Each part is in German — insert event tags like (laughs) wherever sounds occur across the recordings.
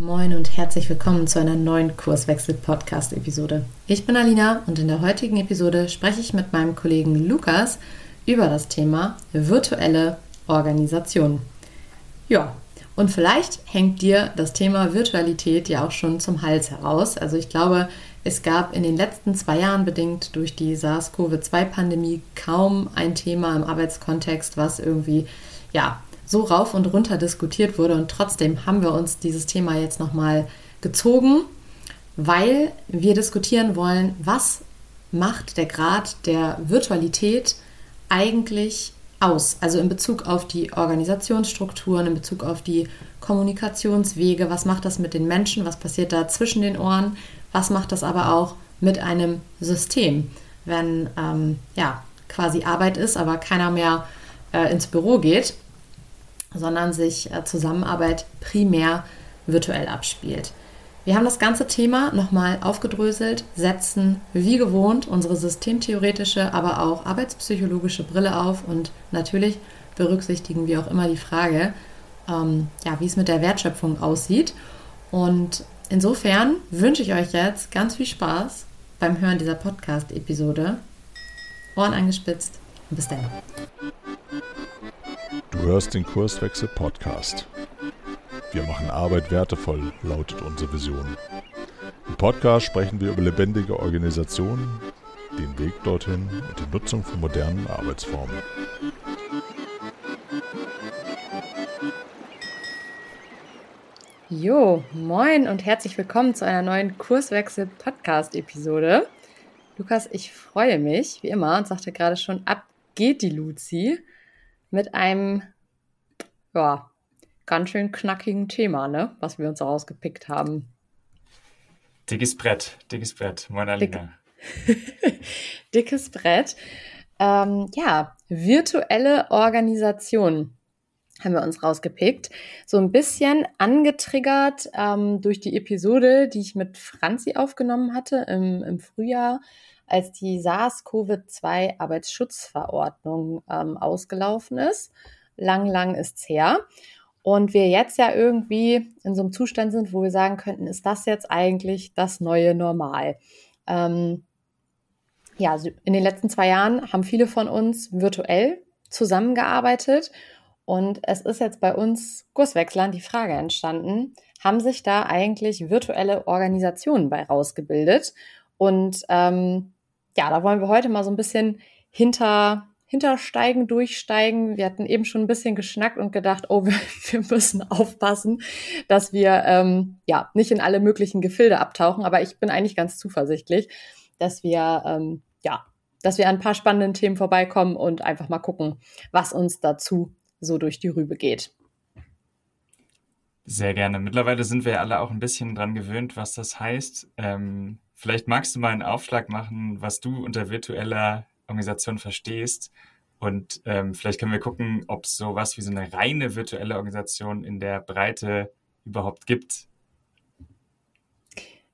Moin und herzlich willkommen zu einer neuen Kurswechsel-Podcast-Episode. Ich bin Alina und in der heutigen Episode spreche ich mit meinem Kollegen Lukas über das Thema virtuelle Organisation. Ja, und vielleicht hängt dir das Thema Virtualität ja auch schon zum Hals heraus. Also ich glaube, es gab in den letzten zwei Jahren bedingt durch die SARS-CoV-2-Pandemie kaum ein Thema im Arbeitskontext, was irgendwie ja so rauf und runter diskutiert wurde. Und trotzdem haben wir uns dieses Thema jetzt nochmal gezogen, weil wir diskutieren wollen, was macht der Grad der Virtualität eigentlich aus? Also in Bezug auf die Organisationsstrukturen, in Bezug auf die Kommunikationswege, was macht das mit den Menschen, was passiert da zwischen den Ohren, was macht das aber auch mit einem System, wenn ähm, ja quasi Arbeit ist, aber keiner mehr äh, ins Büro geht, sondern sich äh, Zusammenarbeit primär virtuell abspielt. Wir haben das ganze Thema nochmal aufgedröselt, setzen wie gewohnt unsere systemtheoretische, aber auch arbeitspsychologische Brille auf und natürlich berücksichtigen wir auch immer die Frage, ähm, ja, wie es mit der Wertschöpfung aussieht. Und insofern wünsche ich euch jetzt ganz viel Spaß beim Hören dieser Podcast-Episode. Ohren angespitzt und bis dann. Hörst den Kurswechsel Podcast. Wir machen Arbeit wertevoll, lautet unsere Vision. Im Podcast sprechen wir über lebendige Organisationen, den Weg dorthin und die Nutzung von modernen Arbeitsformen. Jo, moin und herzlich willkommen zu einer neuen Kurswechsel-Podcast-Episode. Lukas, ich freue mich, wie immer, und sagte gerade schon, ab geht die Luzi mit einem, ja, ganz schön knackigen Thema, ne, was wir uns rausgepickt haben. Dickes Brett, dickes Brett, moin Alina. Dick (laughs) Dickes Brett. Ähm, ja, virtuelle Organisation haben wir uns rausgepickt. So ein bisschen angetriggert ähm, durch die Episode, die ich mit Franzi aufgenommen hatte im, im Frühjahr, als die SARS-CoV-2-Arbeitsschutzverordnung ähm, ausgelaufen ist. Lang, lang ist's her. Und wir jetzt ja irgendwie in so einem Zustand sind, wo wir sagen könnten, ist das jetzt eigentlich das neue Normal? Ähm, ja, in den letzten zwei Jahren haben viele von uns virtuell zusammengearbeitet und es ist jetzt bei uns Kurswechslern die Frage entstanden, haben sich da eigentlich virtuelle Organisationen bei rausgebildet? Und ähm, ja, da wollen wir heute mal so ein bisschen hinter, hintersteigen, durchsteigen. Wir hatten eben schon ein bisschen geschnackt und gedacht, oh, (laughs) wir, wir müssen aufpassen, dass wir ähm, ja nicht in alle möglichen Gefilde abtauchen. Aber ich bin eigentlich ganz zuversichtlich, dass wir ähm, ja, dass wir an ein paar spannenden Themen vorbeikommen und einfach mal gucken, was uns dazu so durch die Rübe geht. Sehr gerne. Mittlerweile sind wir alle auch ein bisschen dran gewöhnt, was das heißt. Ähm, vielleicht magst du mal einen Aufschlag machen, was du unter virtueller Organisation verstehst. Und ähm, vielleicht können wir gucken, ob es sowas wie so eine reine virtuelle Organisation in der Breite überhaupt gibt.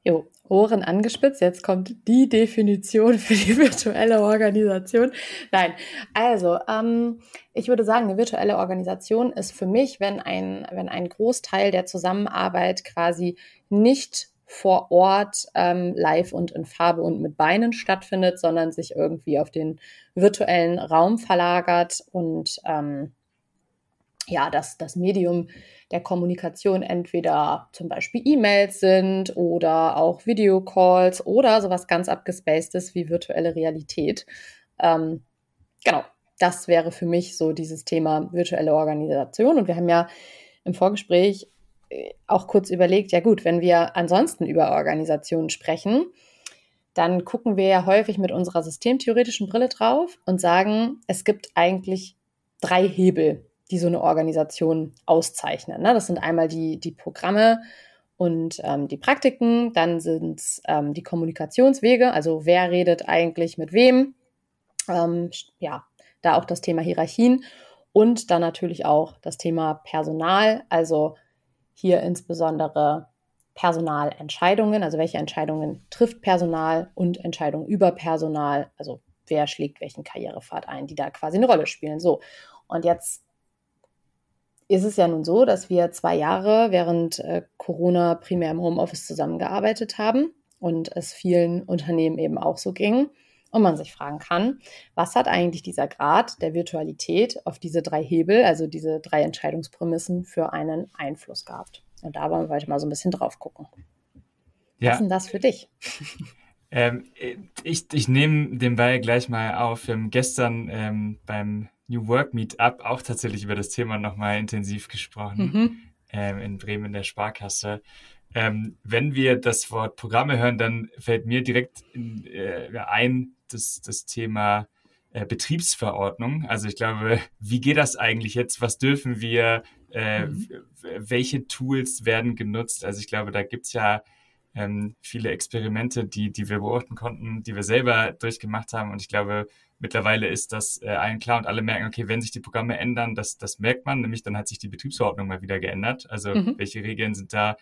Jo, Ohren angespitzt. Jetzt kommt die Definition für die virtuelle Organisation. Nein, also ähm, ich würde sagen, eine virtuelle Organisation ist für mich, wenn ein, wenn ein Großteil der Zusammenarbeit quasi nicht vor Ort ähm, live und in Farbe und mit Beinen stattfindet, sondern sich irgendwie auf den virtuellen Raum verlagert und ähm, ja, dass das Medium der Kommunikation entweder zum Beispiel E-Mails sind oder auch Videocalls oder sowas ganz abgespacedes wie virtuelle Realität. Ähm, genau, das wäre für mich so dieses Thema virtuelle Organisation. Und wir haben ja im Vorgespräch auch kurz überlegt, ja gut, wenn wir ansonsten über Organisationen sprechen, dann gucken wir ja häufig mit unserer systemtheoretischen Brille drauf und sagen, es gibt eigentlich drei Hebel, die so eine Organisation auszeichnen. Ne? Das sind einmal die, die Programme und ähm, die Praktiken, dann sind es ähm, die Kommunikationswege, also wer redet eigentlich mit wem, ähm, ja, da auch das Thema Hierarchien und dann natürlich auch das Thema Personal, also hier insbesondere Personalentscheidungen, also welche Entscheidungen trifft Personal und Entscheidungen über Personal, also wer schlägt welchen Karrierepfad ein, die da quasi eine Rolle spielen. So, und jetzt ist es ja nun so, dass wir zwei Jahre während äh, Corona primär im Homeoffice zusammengearbeitet haben und es vielen Unternehmen eben auch so ging. Und man sich fragen kann, was hat eigentlich dieser Grad der Virtualität auf diese drei Hebel, also diese drei Entscheidungsprämissen, für einen Einfluss gehabt? Und da wollen wir heute mal so ein bisschen drauf gucken. Ja. Was ist denn das für dich? (laughs) Ähm, ich ich nehme den Ball gleich mal auf. Wir haben gestern ähm, beim New Work Meetup auch tatsächlich über das Thema nochmal intensiv gesprochen, mhm. ähm, in Bremen in der Sparkasse. Ähm, wenn wir das Wort Programme hören, dann fällt mir direkt in, äh, ein das, das Thema äh, Betriebsverordnung. Also ich glaube, wie geht das eigentlich jetzt? Was dürfen wir? Äh, mhm. Welche Tools werden genutzt? Also ich glaube, da gibt es ja ähm, viele Experimente, die, die wir beobachten konnten, die wir selber durchgemacht haben. Und ich glaube, Mittlerweile ist das äh, allen klar und alle merken, okay, wenn sich die Programme ändern, das, das merkt man, nämlich dann hat sich die Betriebsverordnung mal wieder geändert. Also mhm. welche Regeln sind da?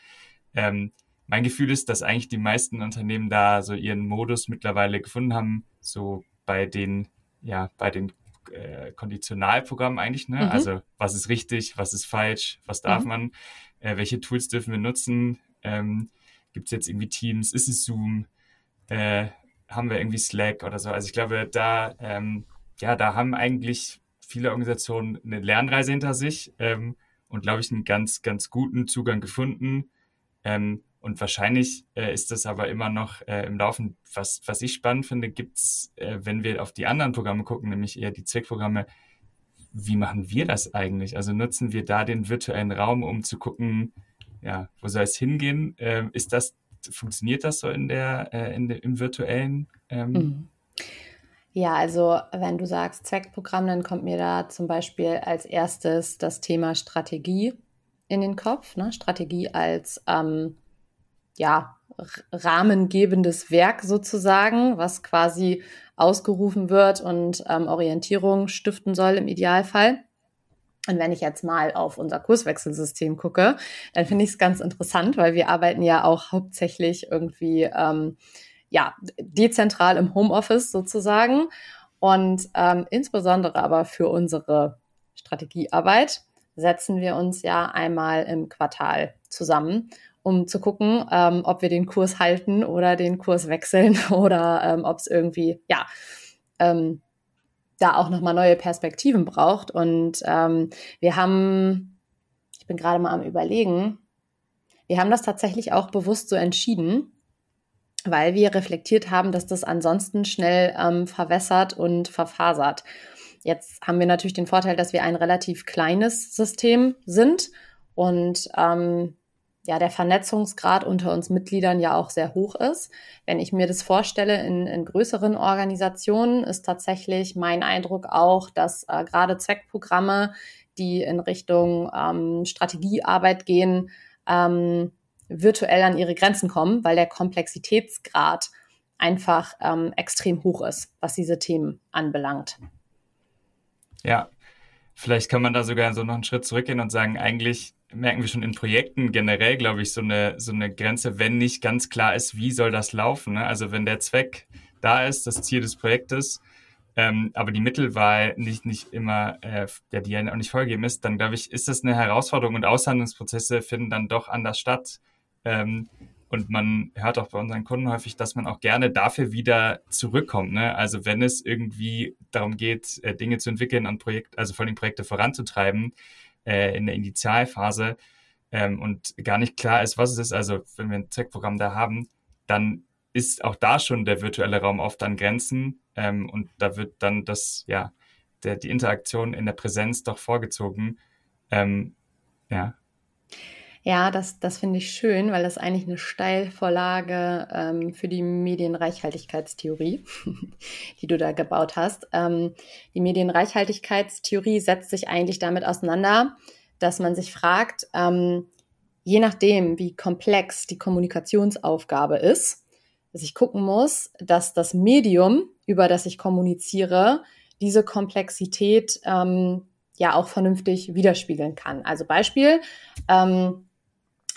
Ähm, mein Gefühl ist, dass eigentlich die meisten Unternehmen da so ihren Modus mittlerweile gefunden haben, so bei den, ja, bei den äh, Konditionalprogrammen eigentlich, ne? Mhm. Also was ist richtig, was ist falsch, was darf mhm. man, äh, welche Tools dürfen wir nutzen? Ähm, Gibt es jetzt irgendwie Teams? Ist es Zoom? Äh, haben wir irgendwie Slack oder so. Also ich glaube, da, ähm, ja, da haben eigentlich viele Organisationen eine Lernreise hinter sich ähm, und glaube ich einen ganz, ganz guten Zugang gefunden. Ähm, und wahrscheinlich äh, ist das aber immer noch äh, im Laufen. Was, was ich spannend finde, gibt's, äh, wenn wir auf die anderen Programme gucken, nämlich eher die Zweckprogramme, wie machen wir das eigentlich? Also nutzen wir da den virtuellen Raum, um zu gucken, ja, wo soll es hingehen? Ähm, ist das funktioniert das so in der, äh, in der im virtuellen? Ähm? Mhm. Ja, also wenn du sagst Zweckprogramm, dann kommt mir da zum Beispiel als erstes das Thema Strategie in den Kopf. Ne? Strategie als ähm, ja, rahmengebendes Werk sozusagen, was quasi ausgerufen wird und ähm, Orientierung stiften soll im Idealfall. Und wenn ich jetzt mal auf unser Kurswechselsystem gucke, dann finde ich es ganz interessant, weil wir arbeiten ja auch hauptsächlich irgendwie ähm, ja dezentral im Homeoffice sozusagen und ähm, insbesondere aber für unsere Strategiearbeit setzen wir uns ja einmal im Quartal zusammen, um zu gucken, ähm, ob wir den Kurs halten oder den Kurs wechseln (laughs) oder ähm, ob es irgendwie ja ähm, da auch nochmal neue Perspektiven braucht. Und ähm, wir haben, ich bin gerade mal am Überlegen, wir haben das tatsächlich auch bewusst so entschieden, weil wir reflektiert haben, dass das ansonsten schnell ähm, verwässert und verfasert. Jetzt haben wir natürlich den Vorteil, dass wir ein relativ kleines System sind und ähm, ja, der Vernetzungsgrad unter uns Mitgliedern ja auch sehr hoch ist. Wenn ich mir das vorstelle in, in größeren Organisationen, ist tatsächlich mein Eindruck auch, dass äh, gerade Zweckprogramme, die in Richtung ähm, Strategiearbeit gehen, ähm, virtuell an ihre Grenzen kommen, weil der Komplexitätsgrad einfach ähm, extrem hoch ist, was diese Themen anbelangt. Ja, vielleicht kann man da sogar so noch einen Schritt zurückgehen und sagen, eigentlich merken wir schon in Projekten generell, glaube ich, so eine, so eine Grenze, wenn nicht ganz klar ist, wie soll das laufen. Ne? Also wenn der Zweck da ist, das Ziel des Projektes, ähm, aber die Mittelwahl nicht, nicht immer, äh, ja, die ja auch nicht vorgegeben ist, dann glaube ich, ist das eine Herausforderung und Aushandlungsprozesse finden dann doch anders statt. Ähm, und man hört auch bei unseren Kunden häufig, dass man auch gerne dafür wieder zurückkommt. Ne? Also wenn es irgendwie darum geht, äh, Dinge zu entwickeln und Projekt, also vor allem Projekte voranzutreiben, äh, in der Initialphase ähm, und gar nicht klar ist, was es ist, also wenn wir ein Zweckprogramm da haben, dann ist auch da schon der virtuelle Raum oft an Grenzen ähm, und da wird dann das, ja, der, die Interaktion in der Präsenz doch vorgezogen. Ähm, ja. Ja, das, das finde ich schön, weil das eigentlich eine Steilvorlage ähm, für die Medienreichhaltigkeitstheorie, (laughs) die du da gebaut hast. Ähm, die Medienreichhaltigkeitstheorie setzt sich eigentlich damit auseinander, dass man sich fragt, ähm, je nachdem, wie komplex die Kommunikationsaufgabe ist, dass ich gucken muss, dass das Medium, über das ich kommuniziere, diese Komplexität ähm, ja auch vernünftig widerspiegeln kann. Also Beispiel, ähm,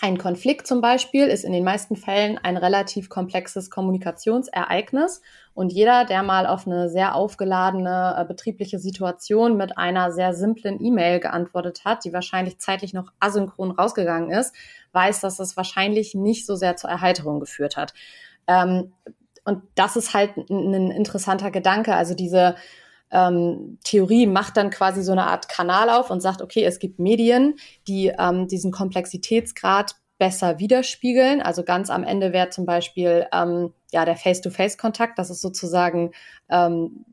ein Konflikt zum Beispiel ist in den meisten Fällen ein relativ komplexes Kommunikationsereignis und jeder, der mal auf eine sehr aufgeladene äh, betriebliche Situation mit einer sehr simplen E-Mail geantwortet hat, die wahrscheinlich zeitlich noch asynchron rausgegangen ist, weiß, dass es wahrscheinlich nicht so sehr zur Erheiterung geführt hat. Ähm, und das ist halt ein interessanter Gedanke. Also diese ähm, Theorie macht dann quasi so eine Art Kanal auf und sagt, okay, es gibt Medien, die ähm, diesen Komplexitätsgrad besser widerspiegeln. Also ganz am Ende wäre zum Beispiel ähm, ja der Face-to-Face-Kontakt. Das ist sozusagen ähm,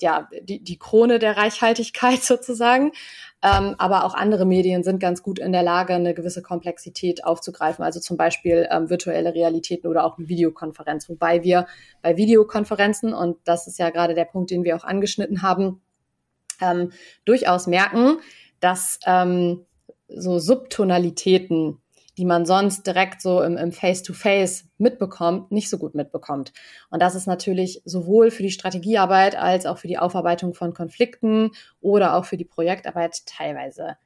ja die, die Krone der Reichhaltigkeit (laughs) sozusagen. Ähm, aber auch andere Medien sind ganz gut in der Lage, eine gewisse Komplexität aufzugreifen. Also zum Beispiel ähm, virtuelle Realitäten oder auch eine Videokonferenz. Wobei wir bei Videokonferenzen, und das ist ja gerade der Punkt, den wir auch angeschnitten haben, ähm, durchaus merken, dass ähm, so Subtonalitäten die man sonst direkt so im, Face-to-Face mitbekommt, nicht so gut mitbekommt. Und das ist natürlich sowohl für die Strategiearbeit als auch für die Aufarbeitung von Konflikten oder auch für die Projektarbeit teilweise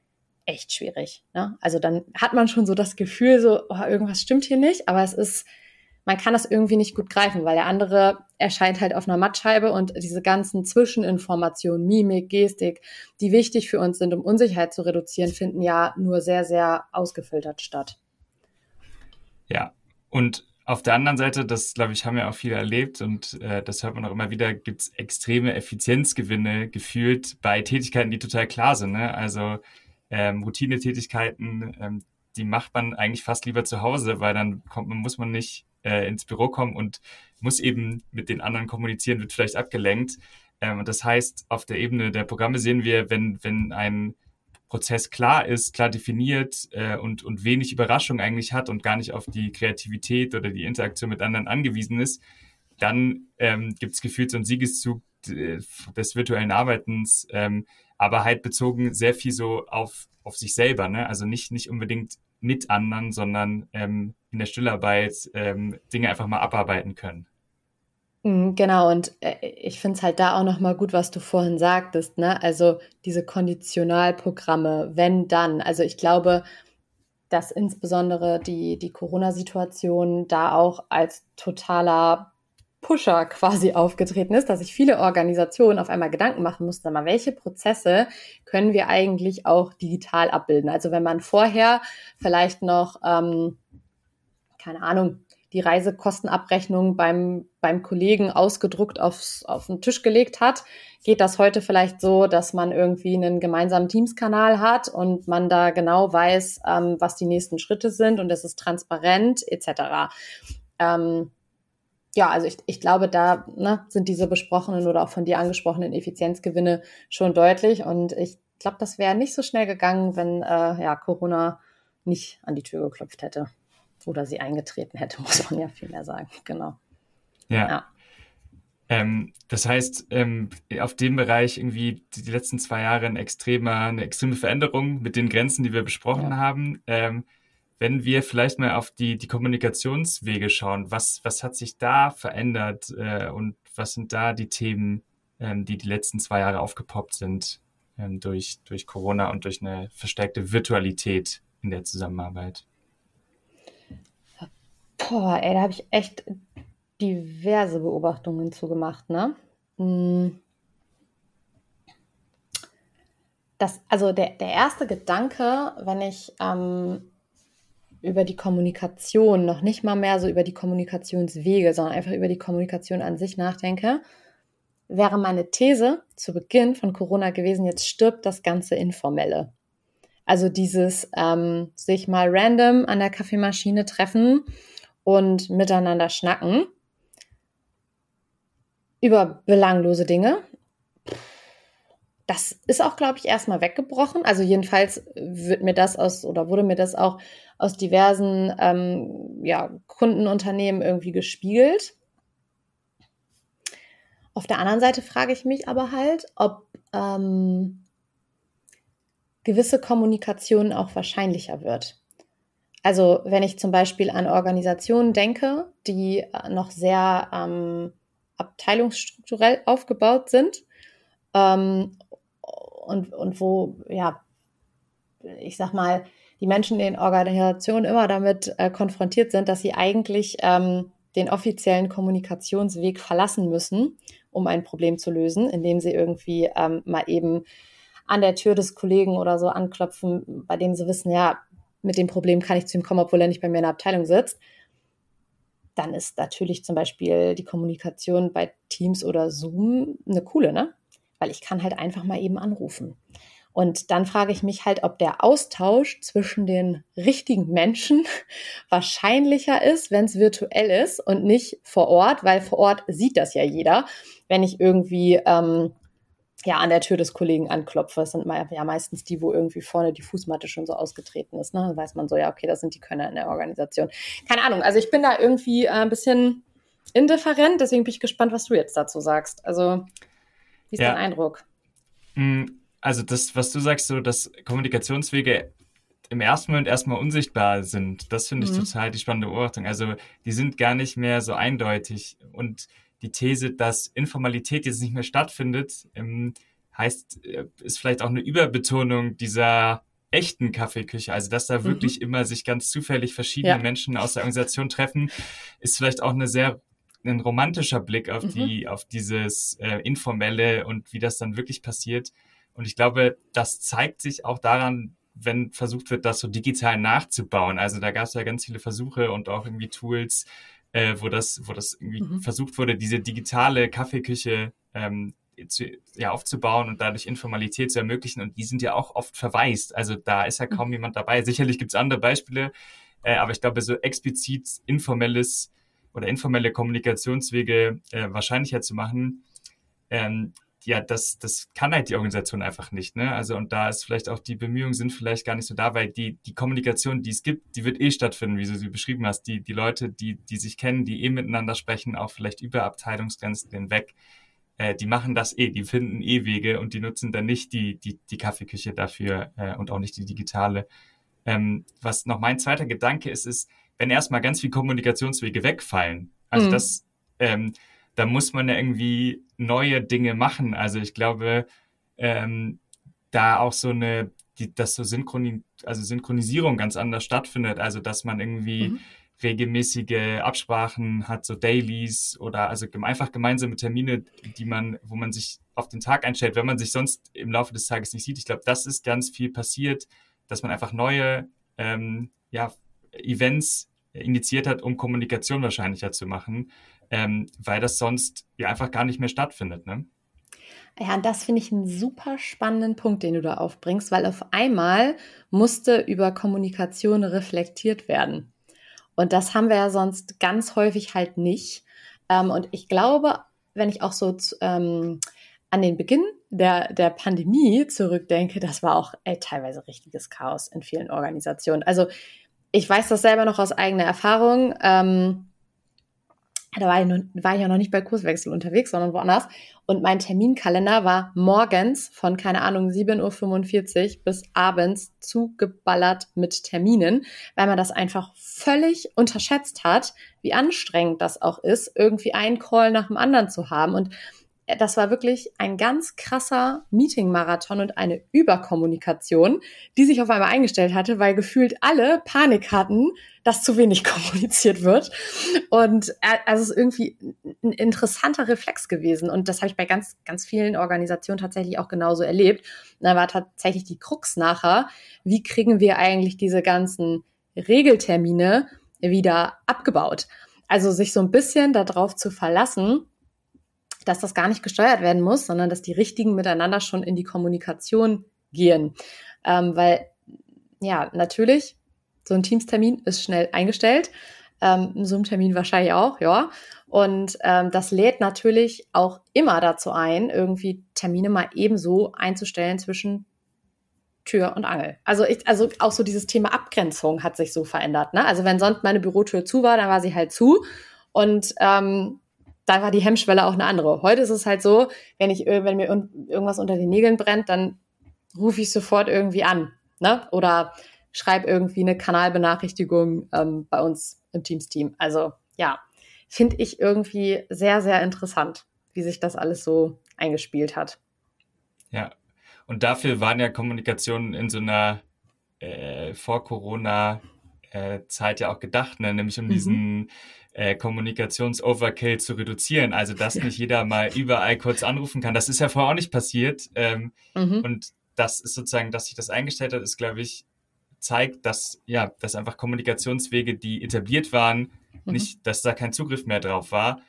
echt schwierig. Ne? Also dann hat man schon so das Gefühl, so oh, irgendwas stimmt hier nicht, aber es ist, man kann das irgendwie nicht gut greifen, weil der andere erscheint halt auf einer Mattscheibe und diese ganzen Zwischeninformationen, Mimik, Gestik, die wichtig für uns sind, um Unsicherheit zu reduzieren, finden ja nur sehr, sehr ausgefiltert statt. Ja, und auf der anderen Seite, das glaube ich, haben wir auch viele erlebt und äh, das hört man auch immer wieder, gibt es extreme Effizienzgewinne gefühlt bei Tätigkeiten, die total klar sind. Ne? Also ähm, Routinetätigkeiten, ähm, die macht man eigentlich fast lieber zu Hause, weil dann kommt man, muss man nicht äh, ins Büro kommen und muss eben mit den anderen kommunizieren, wird vielleicht abgelenkt. Ähm, und das heißt, auf der Ebene der Programme sehen wir, wenn, wenn ein Prozess klar ist, klar definiert äh, und, und wenig Überraschung eigentlich hat und gar nicht auf die Kreativität oder die Interaktion mit anderen angewiesen ist, dann ähm, gibt es gefühlt so einen Siegeszug äh, des virtuellen Arbeitens, ähm, aber halt bezogen sehr viel so auf, auf sich selber, ne? Also nicht, nicht unbedingt mit anderen, sondern ähm, in der Stillarbeit ähm, Dinge einfach mal abarbeiten können. Mhm, genau, und äh, ich finde es halt da auch nochmal gut, was du vorhin sagtest, ne? Also diese Konditionalprogramme, wenn dann. Also ich glaube, dass insbesondere die, die Corona-Situation da auch als totaler Pusher quasi aufgetreten ist, dass sich viele Organisationen auf einmal Gedanken machen mussten, mal welche Prozesse können wir eigentlich auch digital abbilden? Also wenn man vorher vielleicht noch, ähm, keine Ahnung, die Reisekostenabrechnung beim, beim Kollegen ausgedruckt aufs, auf den Tisch gelegt hat, geht das heute vielleicht so, dass man irgendwie einen gemeinsamen Teams-Kanal hat und man da genau weiß, ähm, was die nächsten Schritte sind und es ist transparent etc. Ähm, ja, also ich, ich glaube, da ne, sind diese besprochenen oder auch von dir angesprochenen Effizienzgewinne schon deutlich. Und ich glaube, das wäre nicht so schnell gegangen, wenn äh, ja, Corona nicht an die Tür geklopft hätte oder sie eingetreten hätte, (laughs) muss man ja viel mehr sagen. Genau. Ja. ja. Ähm, das heißt, ähm, auf dem Bereich irgendwie die, die, letzten zwei Jahre ein extremer, eine extreme Veränderung mit den Grenzen, die wir besprochen ja. haben. Ähm, wenn wir vielleicht mal auf die, die Kommunikationswege schauen, was, was hat sich da verändert äh, und was sind da die Themen, ähm, die die letzten zwei Jahre aufgepoppt sind ähm, durch, durch Corona und durch eine verstärkte Virtualität in der Zusammenarbeit? Boah, ey, da habe ich echt diverse Beobachtungen zugemacht, ne? Hm. Das, also der, der erste Gedanke, wenn ich ähm, über die Kommunikation, noch nicht mal mehr so über die Kommunikationswege, sondern einfach über die Kommunikation an sich nachdenke, wäre meine These zu Beginn von Corona gewesen, jetzt stirbt das ganze Informelle. Also dieses ähm, sich mal random an der Kaffeemaschine treffen und miteinander schnacken über belanglose Dinge. Das ist auch, glaube ich, erstmal weggebrochen. Also jedenfalls wird mir das aus oder wurde mir das auch aus diversen ähm, ja, Kundenunternehmen irgendwie gespiegelt. Auf der anderen Seite frage ich mich aber halt, ob ähm, gewisse Kommunikation auch wahrscheinlicher wird. Also wenn ich zum Beispiel an Organisationen denke, die äh, noch sehr ähm, abteilungsstrukturell aufgebaut sind ähm, und, und wo, ja, ich sag mal, die Menschen in den Organisationen immer damit äh, konfrontiert sind, dass sie eigentlich ähm, den offiziellen Kommunikationsweg verlassen müssen, um ein Problem zu lösen, indem sie irgendwie ähm, mal eben an der Tür des Kollegen oder so anklopfen, bei dem sie wissen, ja, mit dem Problem kann ich zu ihm kommen, obwohl er nicht bei mir in der Abteilung sitzt. Dann ist natürlich zum Beispiel die Kommunikation bei Teams oder Zoom eine coole, ne? Weil ich kann halt einfach mal eben anrufen. Und dann frage ich mich halt, ob der Austausch zwischen den richtigen Menschen (laughs) wahrscheinlicher ist, wenn es virtuell ist und nicht vor Ort, weil vor Ort sieht das ja jeder. Wenn ich irgendwie ähm, ja an der Tür des Kollegen anklopfe, das sind ja meistens die, wo irgendwie vorne die Fußmatte schon so ausgetreten ist. Ne? Dann weiß man so, ja, okay, das sind die Könner in der Organisation. Keine Ahnung, also ich bin da irgendwie äh, ein bisschen indifferent, deswegen bin ich gespannt, was du jetzt dazu sagst. Also, wie ist ja. dein Eindruck? Mhm also das, was du sagst, so, dass Kommunikationswege im ersten Moment erstmal unsichtbar sind, das finde ich mhm. total die spannende Beobachtung. Also die sind gar nicht mehr so eindeutig. Und die These, dass Informalität jetzt nicht mehr stattfindet, ähm, heißt, äh, ist vielleicht auch eine Überbetonung dieser echten Kaffeeküche. Also dass da mhm. wirklich immer sich ganz zufällig verschiedene ja. Menschen aus der Organisation treffen, ist vielleicht auch eine sehr ein romantischer Blick auf mhm. die, auf dieses äh, informelle und wie das dann wirklich passiert. Und ich glaube, das zeigt sich auch daran, wenn versucht wird, das so digital nachzubauen. Also da gab es ja ganz viele Versuche und auch irgendwie Tools, äh, wo das, wo das irgendwie mhm. versucht wurde, diese digitale Kaffeeküche ähm, zu, ja, aufzubauen und dadurch Informalität zu ermöglichen. Und die sind ja auch oft verwaist. Also da ist ja kaum mhm. jemand dabei. Sicherlich gibt es andere Beispiele, äh, aber ich glaube, so explizit informelles oder informelle Kommunikationswege äh, wahrscheinlicher zu machen, ähm, ja, das, das kann halt die Organisation einfach nicht. Ne? Also und da ist vielleicht auch die Bemühungen sind vielleicht gar nicht so da, weil die, die Kommunikation, die es gibt, die wird eh stattfinden, wie du sie beschrieben hast. Die, die Leute, die, die sich kennen, die eh miteinander sprechen, auch vielleicht über Abteilungsgrenzen hinweg, äh, die machen das eh, die finden eh Wege und die nutzen dann nicht die, die, die Kaffeeküche dafür äh, und auch nicht die digitale. Ähm, was noch mein zweiter Gedanke ist, ist, wenn erstmal ganz viele Kommunikationswege wegfallen, also mhm. das ähm, da muss man ja irgendwie neue Dinge machen. Also ich glaube, ähm, da auch so eine, die, dass so Synchroni also Synchronisierung ganz anders stattfindet. Also dass man irgendwie mhm. regelmäßige Absprachen hat, so Dailies oder also einfach gemeinsame Termine, die man, wo man sich auf den Tag einstellt, wenn man sich sonst im Laufe des Tages nicht sieht. Ich glaube, das ist ganz viel passiert, dass man einfach neue ähm, ja, Events initiiert hat, um Kommunikation wahrscheinlicher zu machen ähm, weil das sonst ja einfach gar nicht mehr stattfindet. Ne? Ja, und das finde ich einen super spannenden Punkt, den du da aufbringst, weil auf einmal musste über Kommunikation reflektiert werden. Und das haben wir ja sonst ganz häufig halt nicht. Ähm, und ich glaube, wenn ich auch so ähm, an den Beginn der, der Pandemie zurückdenke, das war auch ey, teilweise richtiges Chaos in vielen Organisationen. Also ich weiß das selber noch aus eigener Erfahrung. Ähm, da war ich, noch, war ich ja noch nicht bei Kurswechsel unterwegs, sondern woanders. Und mein Terminkalender war morgens von, keine Ahnung, 7.45 Uhr bis abends zugeballert mit Terminen, weil man das einfach völlig unterschätzt hat, wie anstrengend das auch ist, irgendwie einen Call nach dem anderen zu haben. Und das war wirklich ein ganz krasser Meeting-Marathon und eine Überkommunikation, die sich auf einmal eingestellt hatte, weil gefühlt alle Panik hatten, dass zu wenig (laughs) kommuniziert wird. Und äh, also es ist irgendwie ein interessanter Reflex gewesen. Und das habe ich bei ganz, ganz vielen Organisationen tatsächlich auch genauso erlebt. Und da war tatsächlich die Krux nachher, wie kriegen wir eigentlich diese ganzen Regeltermine wieder abgebaut? Also sich so ein bisschen darauf zu verlassen, dass das gar nicht gesteuert werden muss, sondern dass die Richtigen miteinander schon in die Kommunikation gehen. Ähm, weil, ja, natürlich, so ein Teamstermin ist schnell eingestellt. Ähm, ein Zoom-Termin wahrscheinlich auch, ja. Und ähm, das lädt natürlich auch immer dazu ein, irgendwie Termine mal ebenso einzustellen zwischen Tür und Angel. Also ich, also auch so dieses Thema Abgrenzung hat sich so verändert. Ne? Also wenn sonst meine Bürotür zu war, dann war sie halt zu. Und ähm, da war die Hemmschwelle auch eine andere. Heute ist es halt so, wenn ich, wenn mir irgendwas unter den Nägeln brennt, dann rufe ich sofort irgendwie an, ne? Oder schreibe irgendwie eine Kanalbenachrichtigung ähm, bei uns im Teams-Team. Also ja, finde ich irgendwie sehr, sehr interessant, wie sich das alles so eingespielt hat. Ja, und dafür waren ja Kommunikationen in so einer äh, vor Corona äh, Zeit ja auch gedacht, ne? nämlich um mhm. diesen äh, Kommunikations-Overkill zu reduzieren. Also, dass nicht jeder mal überall kurz anrufen kann. Das ist ja vorher auch nicht passiert. Ähm, mhm. Und das ist sozusagen, dass sich das eingestellt hat, ist, glaube ich, zeigt, dass, ja, dass einfach Kommunikationswege, die etabliert waren, mhm. nicht, dass da kein Zugriff mehr drauf war.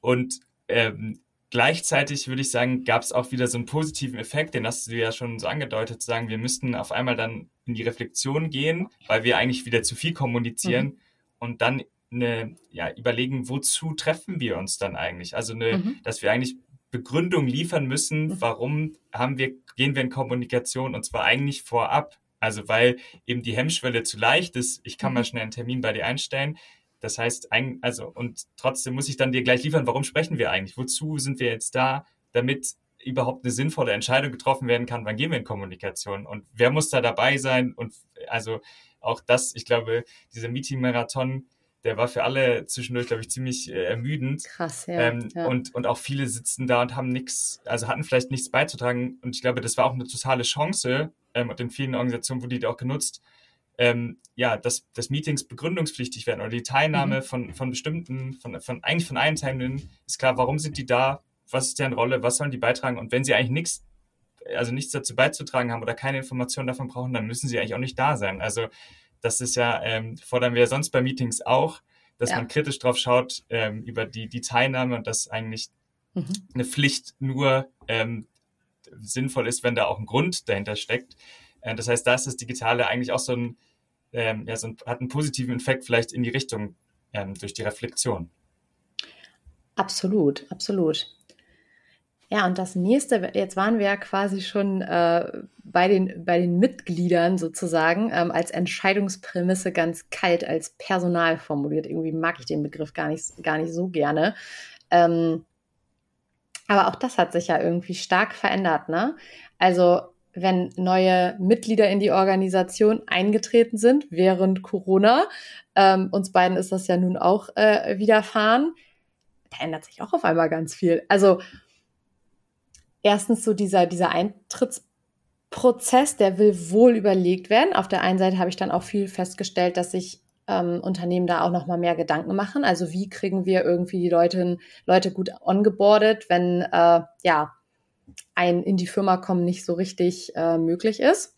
Und ähm, gleichzeitig würde ich sagen, gab es auch wieder so einen positiven Effekt, den hast du ja schon so angedeutet, zu sagen, wir müssten auf einmal dann in die Reflexion gehen, weil wir eigentlich wieder zu viel kommunizieren mhm. und dann eine, ja, überlegen, wozu treffen wir uns dann eigentlich? Also eine, mhm. dass wir eigentlich Begründung liefern müssen, mhm. warum haben wir, gehen wir in Kommunikation und zwar eigentlich vorab. Also weil eben die Hemmschwelle zu leicht ist, ich kann mal mhm. schnell einen Termin bei dir einstellen. Das heißt, also, und trotzdem muss ich dann dir gleich liefern, warum sprechen wir eigentlich? Wozu sind wir jetzt da, damit überhaupt eine sinnvolle Entscheidung getroffen werden kann, wann gehen wir in Kommunikation und wer muss da dabei sein? Und also auch das, ich glaube, dieser Meeting-Marathon, der war für alle zwischendurch, glaube ich, ziemlich äh, ermüdend. Krass, ja, ähm, ja. Und, und auch viele sitzen da und haben nichts, also hatten vielleicht nichts beizutragen. Und ich glaube, das war auch eine totale Chance ähm, und in vielen Organisationen wurde die auch genutzt, ähm, ja, dass, dass Meetings begründungspflichtig werden oder die Teilnahme mhm. von, von bestimmten, von, von eigentlich von allen Teilnehmenden ist klar, warum sind die da, was ist deren Rolle, was sollen die beitragen und wenn sie eigentlich nichts, also nichts dazu beizutragen haben oder keine Informationen davon brauchen, dann müssen sie eigentlich auch nicht da sein. Also das ist ja, ähm, fordern wir sonst bei Meetings auch, dass ja. man kritisch drauf schaut ähm, über die, die Teilnahme und dass eigentlich mhm. eine Pflicht nur ähm, sinnvoll ist, wenn da auch ein Grund dahinter steckt. Äh, das heißt, da ist das Digitale eigentlich auch so ein, ähm, ja, so ein, hat einen positiven Effekt vielleicht in die Richtung ähm, durch die Reflexion. Absolut, absolut. Ja, und das nächste, jetzt waren wir ja quasi schon äh, bei, den, bei den Mitgliedern sozusagen ähm, als Entscheidungsprämisse ganz kalt als Personal formuliert. Irgendwie mag ich den Begriff gar nicht, gar nicht so gerne. Ähm, aber auch das hat sich ja irgendwie stark verändert, ne? Also wenn neue Mitglieder in die Organisation eingetreten sind während Corona, ähm, uns beiden ist das ja nun auch äh, widerfahren, da ändert sich auch auf einmal ganz viel. Also erstens so dieser, dieser Eintrittsprozess, der will wohl überlegt werden. Auf der einen Seite habe ich dann auch viel festgestellt, dass sich ähm, Unternehmen da auch noch mal mehr Gedanken machen. Also wie kriegen wir irgendwie die Leute, Leute gut ongeboardet, wenn äh, ja ein in die Firma kommen nicht so richtig äh, möglich ist.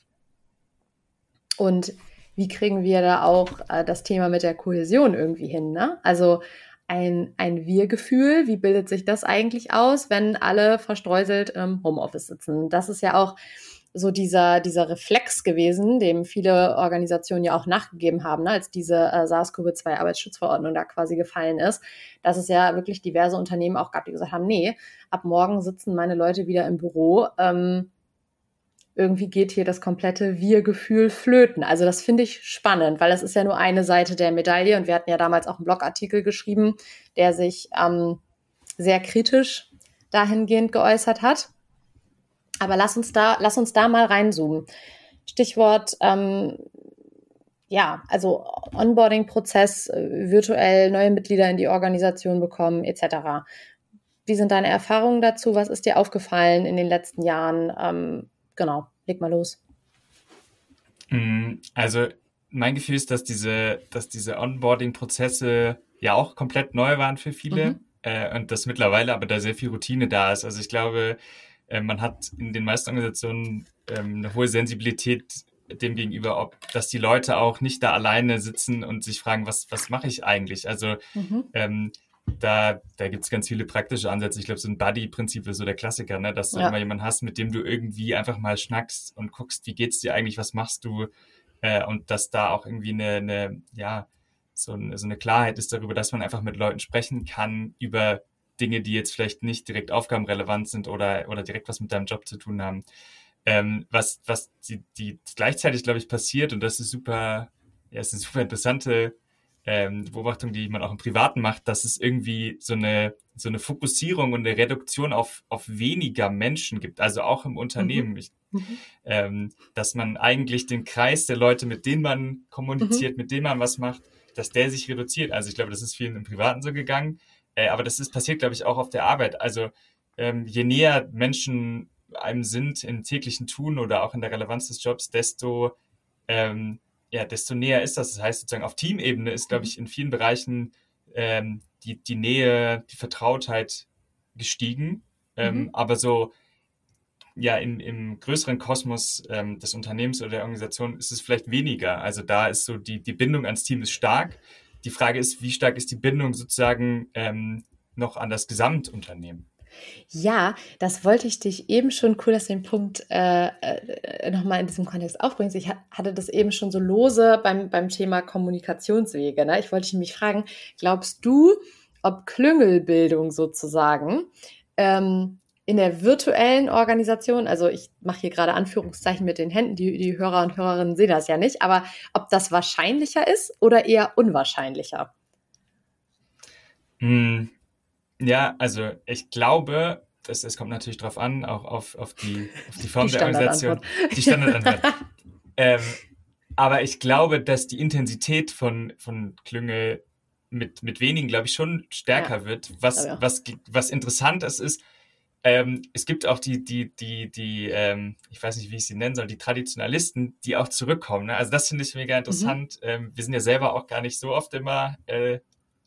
Und wie kriegen wir da auch äh, das Thema mit der Kohäsion irgendwie hin? Ne? Also ein, ein Wir-Gefühl. Wie bildet sich das eigentlich aus, wenn alle verstreuselt im Homeoffice sitzen? Das ist ja auch so dieser, dieser Reflex gewesen, dem viele Organisationen ja auch nachgegeben haben, ne, als diese äh, SARS-CoV-2-Arbeitsschutzverordnung da quasi gefallen ist, dass es ja wirklich diverse Unternehmen auch gab, die gesagt haben, nee, ab morgen sitzen meine Leute wieder im Büro. Ähm, irgendwie geht hier das komplette Wir-Gefühl flöten. Also das finde ich spannend, weil das ist ja nur eine Seite der Medaille und wir hatten ja damals auch einen Blogartikel geschrieben, der sich ähm, sehr kritisch dahingehend geäußert hat. Aber lass uns da, lass uns da mal reinzoomen. Stichwort, ähm, ja, also Onboarding-Prozess, äh, virtuell neue Mitglieder in die Organisation bekommen, etc. Wie sind deine Erfahrungen dazu? Was ist dir aufgefallen in den letzten Jahren? Ähm, genau, leg mal los. Mm, also mein Gefühl ist, dass diese, dass diese Onboarding-Prozesse ja auch komplett neu waren für viele mhm. äh, und dass mittlerweile aber da sehr viel Routine da ist. Also ich glaube, äh, man hat in den meisten Organisationen ähm, eine hohe Sensibilität dem gegenüber, ob dass die Leute auch nicht da alleine sitzen und sich fragen, was, was mache ich eigentlich? Also mhm. ähm, da, da gibt es ganz viele praktische Ansätze. Ich glaube, so ein Buddy-Prinzip ist so der Klassiker, ne? dass du ja. immer jemanden hast, mit dem du irgendwie einfach mal schnackst und guckst, wie geht's dir eigentlich, was machst du? Äh, und dass da auch irgendwie eine, eine ja, so eine, so eine Klarheit ist darüber, dass man einfach mit Leuten sprechen kann über Dinge, die jetzt vielleicht nicht direkt aufgabenrelevant sind oder, oder direkt was mit deinem Job zu tun haben. Ähm, was was die, die gleichzeitig, glaube ich, passiert, und das ist super, ja, ist eine super interessante ähm, Beobachtung, die man auch im Privaten macht, dass es irgendwie so eine, so eine Fokussierung und eine Reduktion auf, auf weniger Menschen gibt, also auch im Unternehmen. Mhm. Ich, mhm. ähm, dass man eigentlich den Kreis der Leute, mit denen man kommuniziert, mhm. mit denen man was macht, dass der sich reduziert. Also ich glaube, das ist vielen im Privaten so gegangen, äh, aber das ist passiert, glaube ich, auch auf der Arbeit. Also ähm, je näher Menschen einem sind im täglichen Tun oder auch in der Relevanz des Jobs, desto ähm, ja, desto näher ist das. Das heißt sozusagen auf Teamebene ist, glaube ich, in vielen Bereichen ähm, die, die Nähe, die Vertrautheit gestiegen. Ähm, mhm. Aber so ja, im, im größeren Kosmos ähm, des Unternehmens oder der Organisation ist es vielleicht weniger. Also da ist so die, die Bindung ans Team ist stark. Die Frage ist, wie stark ist die Bindung sozusagen ähm, noch an das Gesamtunternehmen? Ja, das wollte ich dich eben schon, cool, dass du den Punkt äh, äh, nochmal in diesem Kontext aufbringst. Ich hatte das eben schon so lose beim, beim Thema Kommunikationswege. Ne? Ich wollte nämlich fragen, glaubst du, ob Klüngelbildung sozusagen ähm, in der virtuellen Organisation, also ich mache hier gerade Anführungszeichen mit den Händen, die, die Hörer und Hörerinnen sehen das ja nicht, aber ob das wahrscheinlicher ist oder eher unwahrscheinlicher? Hm, ja, also ich glaube, das, das kommt natürlich drauf an, auch auf, auf, die, auf die Form die der Organisation. Die Standardantwort. (laughs) ähm, aber ich glaube, dass die Intensität von, von Klüngel mit, mit wenigen, glaube ich, schon stärker ja, wird. Was, was, was interessant ist, ist, ähm, es gibt auch die, die, die, die, ähm, ich weiß nicht, wie ich sie nennen soll, die Traditionalisten, die auch zurückkommen. Ne? Also das finde ich mega interessant. Mhm. Ähm, wir sind ja selber auch gar nicht so oft immer äh,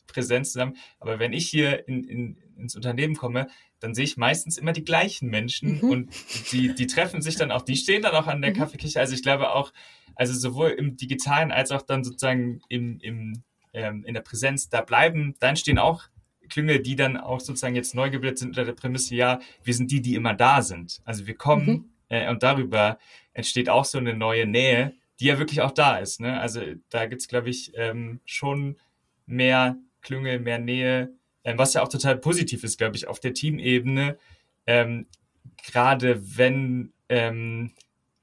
präsent zusammen. Aber wenn ich hier in, in, ins Unternehmen komme, dann sehe ich meistens immer die gleichen Menschen mhm. und die, die treffen sich dann auch, die stehen dann auch an der mhm. Kaffeeküche. Also ich glaube auch, also sowohl im Digitalen als auch dann sozusagen im, im, ähm, in der Präsenz, da bleiben, da entstehen auch Klüngel, die dann auch sozusagen jetzt neu gebildet sind unter der Prämisse, ja, wir sind die, die immer da sind. Also wir kommen mhm. äh, und darüber entsteht auch so eine neue Nähe, die ja wirklich auch da ist. Ne? Also da gibt's glaube ich, ähm, schon mehr Klüngel, mehr Nähe, ähm, was ja auch total positiv ist, glaube ich, auf der Teamebene. Ähm, gerade wenn, ähm,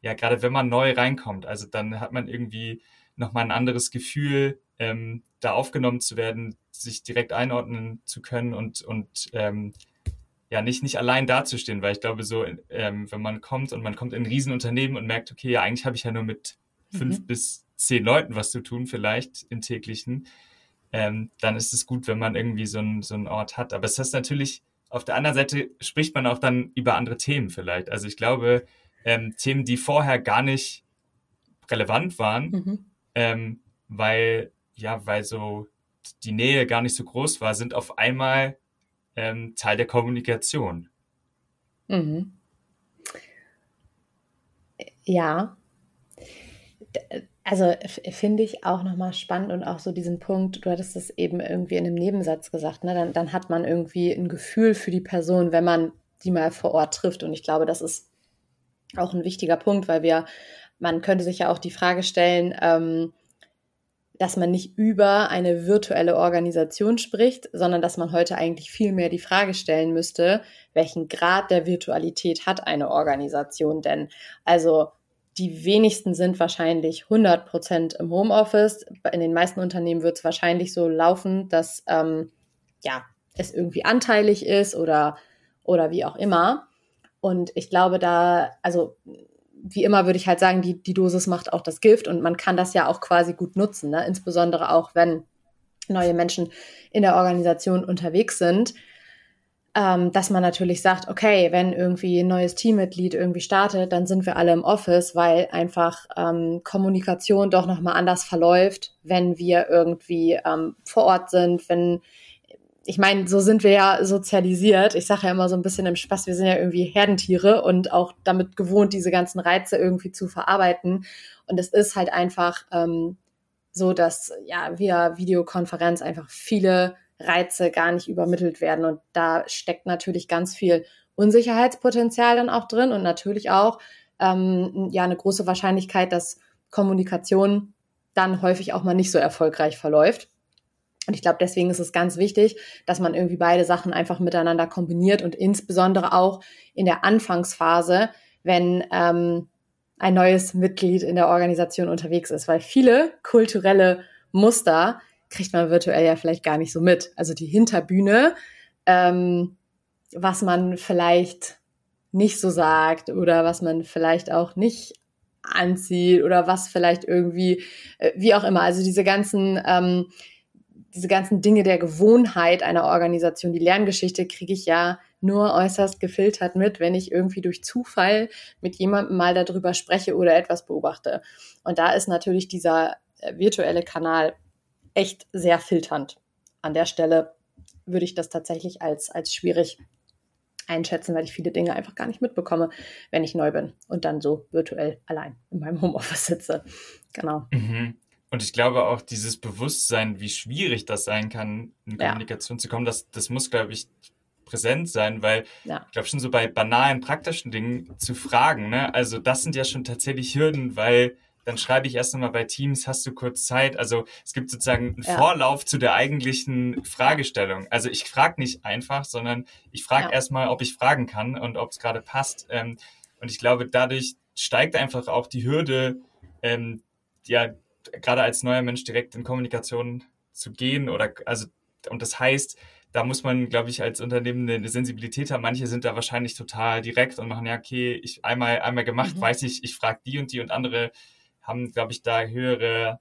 ja, gerade wenn man neu reinkommt, also dann hat man irgendwie nochmal ein anderes Gefühl, ähm, da aufgenommen zu werden, sich direkt einordnen zu können und, und ähm, ja, nicht, nicht allein dazustehen, weil ich glaube, so, ähm, wenn man kommt und man kommt in ein Riesenunternehmen und merkt, okay, ja, eigentlich habe ich ja nur mit mhm. fünf bis zehn Leuten was zu tun, vielleicht im täglichen, ähm, dann ist es gut, wenn man irgendwie so, ein, so einen Ort hat. Aber es ist natürlich, auf der anderen Seite spricht man auch dann über andere Themen vielleicht. Also ich glaube, ähm, Themen, die vorher gar nicht relevant waren, mhm. ähm, weil, ja, weil so die Nähe gar nicht so groß war, sind auf einmal ähm, Teil der Kommunikation. Mhm. Ja. Also finde ich auch nochmal spannend und auch so diesen Punkt, du hattest es eben irgendwie in einem Nebensatz gesagt, ne? dann, dann hat man irgendwie ein Gefühl für die Person, wenn man die mal vor Ort trifft. Und ich glaube, das ist auch ein wichtiger Punkt, weil wir, man könnte sich ja auch die Frage stellen, ähm, dass man nicht über eine virtuelle Organisation spricht, sondern dass man heute eigentlich viel mehr die Frage stellen müsste, welchen Grad der Virtualität hat eine Organisation denn? Also die wenigsten sind wahrscheinlich 100 Prozent im Homeoffice. In den meisten Unternehmen wird es wahrscheinlich so laufen, dass ähm, ja, es irgendwie anteilig ist oder, oder wie auch immer. Und ich glaube, da, also wie immer würde ich halt sagen, die, die Dosis macht auch das Gift und man kann das ja auch quasi gut nutzen, ne? insbesondere auch wenn neue Menschen in der Organisation unterwegs sind, ähm, dass man natürlich sagt, okay, wenn irgendwie ein neues Teammitglied irgendwie startet, dann sind wir alle im Office, weil einfach ähm, Kommunikation doch nochmal anders verläuft, wenn wir irgendwie ähm, vor Ort sind, wenn ich meine, so sind wir ja sozialisiert. Ich sage ja immer so ein bisschen im Spaß, wir sind ja irgendwie Herdentiere und auch damit gewohnt, diese ganzen Reize irgendwie zu verarbeiten. Und es ist halt einfach ähm, so, dass ja via Videokonferenz einfach viele Reize gar nicht übermittelt werden. Und da steckt natürlich ganz viel Unsicherheitspotenzial dann auch drin und natürlich auch ähm, ja eine große Wahrscheinlichkeit, dass Kommunikation dann häufig auch mal nicht so erfolgreich verläuft. Und ich glaube, deswegen ist es ganz wichtig, dass man irgendwie beide Sachen einfach miteinander kombiniert und insbesondere auch in der Anfangsphase, wenn ähm, ein neues Mitglied in der Organisation unterwegs ist, weil viele kulturelle Muster kriegt man virtuell ja vielleicht gar nicht so mit. Also die Hinterbühne, ähm, was man vielleicht nicht so sagt oder was man vielleicht auch nicht anzieht oder was vielleicht irgendwie, äh, wie auch immer. Also diese ganzen ähm, diese ganzen Dinge der Gewohnheit einer Organisation, die Lerngeschichte kriege ich ja nur äußerst gefiltert mit, wenn ich irgendwie durch Zufall mit jemandem mal darüber spreche oder etwas beobachte. Und da ist natürlich dieser äh, virtuelle Kanal echt sehr filternd. An der Stelle würde ich das tatsächlich als, als schwierig einschätzen, weil ich viele Dinge einfach gar nicht mitbekomme, wenn ich neu bin und dann so virtuell allein in meinem Homeoffice sitze. Genau. Mhm. Und ich glaube auch dieses Bewusstsein, wie schwierig das sein kann, in Kommunikation ja. zu kommen, das, das muss, glaube ich, präsent sein, weil ja. ich glaube schon so bei banalen, praktischen Dingen zu fragen, ne? Also das sind ja schon tatsächlich Hürden, weil dann schreibe ich erst einmal bei Teams, hast du kurz Zeit? Also es gibt sozusagen einen ja. Vorlauf zu der eigentlichen Fragestellung. Also ich frage nicht einfach, sondern ich frage ja. erstmal, ob ich fragen kann und ob es gerade passt. Ähm, und ich glaube, dadurch steigt einfach auch die Hürde, ähm, ja, gerade als neuer Mensch direkt in Kommunikation zu gehen oder also und das heißt, da muss man, glaube ich, als Unternehmen eine Sensibilität haben. Manche sind da wahrscheinlich total direkt und machen ja, okay, ich einmal einmal gemacht, mhm. weiß ich, ich frage die und die und andere haben, glaube ich, da höhere,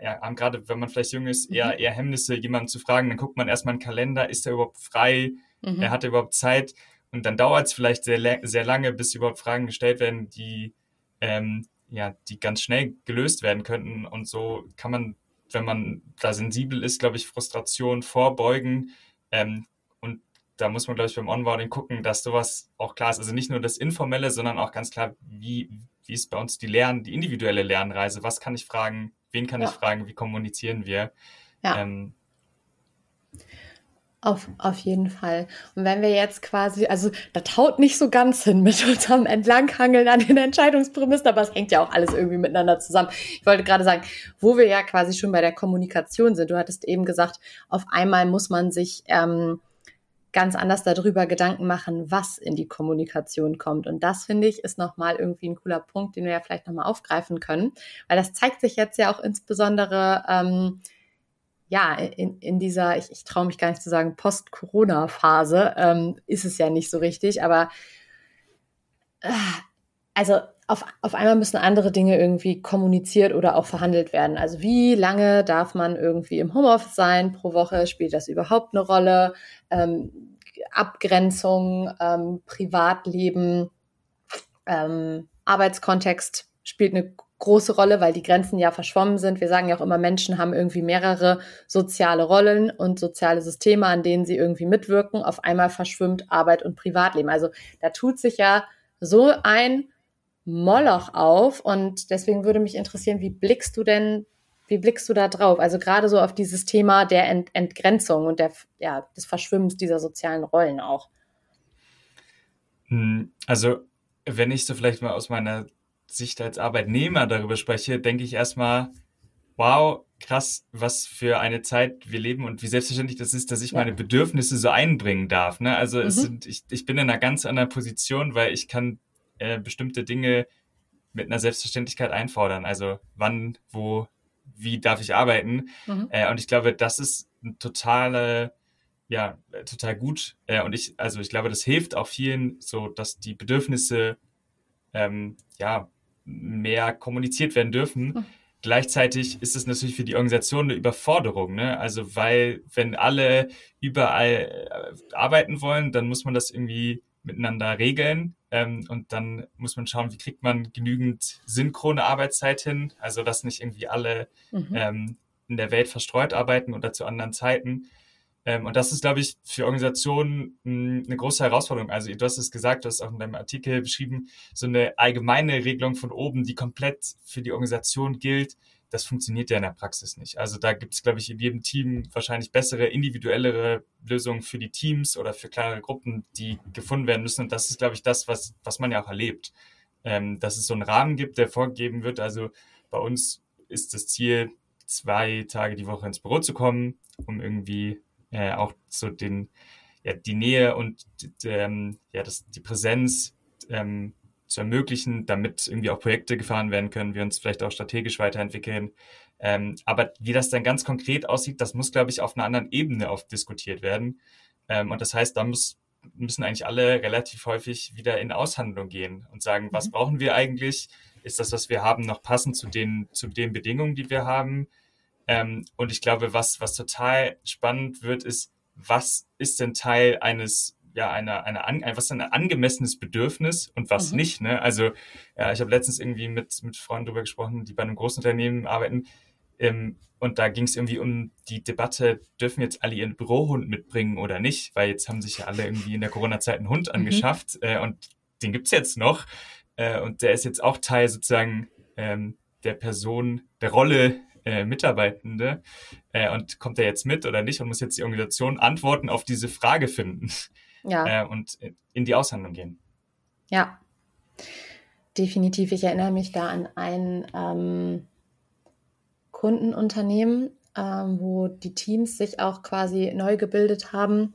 ja, haben gerade, wenn man vielleicht jung ist, eher, mhm. eher Hemmnisse, jemanden zu fragen. Dann guckt man erstmal einen Kalender, ist er überhaupt frei? Mhm. Er hat überhaupt Zeit? Und dann dauert es vielleicht sehr, sehr lange, bis überhaupt Fragen gestellt werden, die ähm, ja, die ganz schnell gelöst werden könnten. Und so kann man, wenn man da sensibel ist, glaube ich, Frustration vorbeugen. Ähm, und da muss man, glaube ich, beim Onboarding gucken, dass sowas auch klar ist. Also nicht nur das Informelle, sondern auch ganz klar, wie, wie ist bei uns die Lern, die individuelle Lernreise? Was kann ich fragen? Wen kann ja. ich fragen? Wie kommunizieren wir? Ja. Ähm, auf, auf jeden Fall. Und wenn wir jetzt quasi, also das haut nicht so ganz hin mit (laughs) unserem Entlanghangeln an den Entscheidungsprämissen, aber es hängt ja auch alles irgendwie miteinander zusammen. Ich wollte gerade sagen, wo wir ja quasi schon bei der Kommunikation sind. Du hattest eben gesagt, auf einmal muss man sich ähm, ganz anders darüber Gedanken machen, was in die Kommunikation kommt. Und das finde ich ist nochmal irgendwie ein cooler Punkt, den wir ja vielleicht nochmal aufgreifen können, weil das zeigt sich jetzt ja auch insbesondere ähm, ja, in, in dieser, ich, ich traue mich gar nicht zu sagen, Post-Corona-Phase ähm, ist es ja nicht so richtig, aber äh, also auf, auf einmal müssen andere Dinge irgendwie kommuniziert oder auch verhandelt werden. Also wie lange darf man irgendwie im Homeoffice sein pro Woche? Spielt das überhaupt eine Rolle? Ähm, Abgrenzung, ähm, Privatleben, ähm, Arbeitskontext spielt eine große Rolle, weil die Grenzen ja verschwommen sind. Wir sagen ja auch immer, Menschen haben irgendwie mehrere soziale Rollen und soziale Systeme, an denen sie irgendwie mitwirken. Auf einmal verschwimmt Arbeit und Privatleben. Also da tut sich ja so ein Moloch auf und deswegen würde mich interessieren, wie blickst du denn, wie blickst du da drauf? Also gerade so auf dieses Thema der Ent Entgrenzung und der, ja, des Verschwimmens dieser sozialen Rollen auch. Hm, also wenn ich so vielleicht mal aus meiner Sicht als Arbeitnehmer darüber spreche, denke ich erstmal, wow, krass, was für eine Zeit wir leben und wie selbstverständlich das ist, dass ich ja. meine Bedürfnisse so einbringen darf. Ne? Also mhm. sind, ich, ich bin in einer ganz anderen Position, weil ich kann äh, bestimmte Dinge mit einer Selbstverständlichkeit einfordern. Also wann, wo, wie darf ich arbeiten? Mhm. Äh, und ich glaube, das ist ein totale, ja, total gut. Äh, und ich, also ich glaube, das hilft auch vielen, so dass die Bedürfnisse ähm, ja mehr kommuniziert werden dürfen. Hm. Gleichzeitig ist es natürlich für die Organisation eine Überforderung, ne? Also weil wenn alle überall äh, arbeiten wollen, dann muss man das irgendwie miteinander regeln ähm, und dann muss man schauen, wie kriegt man genügend synchrone Arbeitszeit hin, also dass nicht irgendwie alle mhm. ähm, in der Welt verstreut arbeiten oder zu anderen Zeiten. Ähm, und das ist, glaube ich, für Organisationen mh, eine große Herausforderung. Also du hast es gesagt, du hast auch in deinem Artikel beschrieben, so eine allgemeine Regelung von oben, die komplett für die Organisation gilt, das funktioniert ja in der Praxis nicht. Also da gibt es, glaube ich, in jedem Team wahrscheinlich bessere, individuellere Lösungen für die Teams oder für kleinere Gruppen, die gefunden werden müssen. Und das ist, glaube ich, das, was, was man ja auch erlebt. Ähm, dass es so einen Rahmen gibt, der vorgegeben wird. Also bei uns ist das Ziel, zwei Tage die Woche ins Büro zu kommen, um irgendwie äh, auch so den, ja, die Nähe und ähm, ja, das, die Präsenz ähm, zu ermöglichen, damit irgendwie auch Projekte gefahren werden können, wir uns vielleicht auch strategisch weiterentwickeln. Ähm, aber wie das dann ganz konkret aussieht, das muss, glaube ich, auf einer anderen Ebene oft diskutiert werden. Ähm, und das heißt, da muss, müssen eigentlich alle relativ häufig wieder in Aushandlung gehen und sagen, was mhm. brauchen wir eigentlich? Ist das, was wir haben, noch passend zu den, zu den Bedingungen, die wir haben? Ähm, und ich glaube, was, was total spannend wird, ist, was ist denn Teil eines ja eine, eine, an, was ist ein angemessenes Bedürfnis und was mhm. nicht. Ne? Also ja, ich habe letztens irgendwie mit, mit Freunden darüber gesprochen, die bei einem großen Unternehmen arbeiten. Ähm, und da ging es irgendwie um die Debatte, dürfen jetzt alle ihren Bürohund mitbringen oder nicht? Weil jetzt haben sich ja alle irgendwie in der Corona-Zeit einen Hund mhm. angeschafft mhm. äh, und den gibt's jetzt noch. Äh, und der ist jetzt auch Teil sozusagen ähm, der Person, der Rolle äh, Mitarbeitende. Äh, und kommt er jetzt mit oder nicht und muss jetzt die Organisation Antworten auf diese Frage finden ja. äh, und in die Aushandlung gehen. Ja, definitiv. Ich erinnere mich da an ein ähm, Kundenunternehmen, ähm, wo die Teams sich auch quasi neu gebildet haben.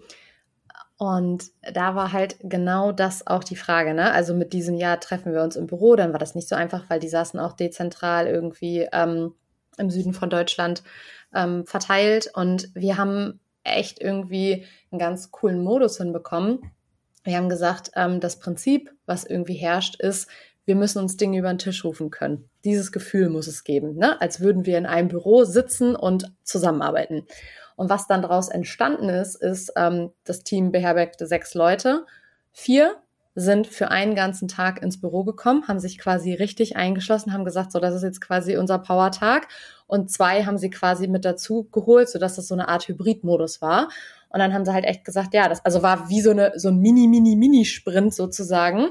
Und da war halt genau das auch die Frage, ne? Also mit diesem Jahr treffen wir uns im Büro, dann war das nicht so einfach, weil die saßen auch dezentral irgendwie ähm, im Süden von Deutschland ähm, verteilt. Und wir haben echt irgendwie einen ganz coolen Modus hinbekommen. Wir haben gesagt, ähm, das Prinzip, was irgendwie herrscht, ist, wir müssen uns Dinge über den Tisch rufen können. Dieses Gefühl muss es geben, ne? als würden wir in einem Büro sitzen und zusammenarbeiten. Und was dann daraus entstanden ist, ist, ähm, das Team beherbergte sechs Leute. Vier sind für einen ganzen Tag ins Büro gekommen, haben sich quasi richtig eingeschlossen, haben gesagt, so, das ist jetzt quasi unser Power-Tag. Und zwei haben sie quasi mit dazu geholt, sodass das so eine Art Hybrid-Modus war. Und dann haben sie halt echt gesagt, ja, das also war wie so eine so ein Mini, Mini, Mini-Sprint sozusagen,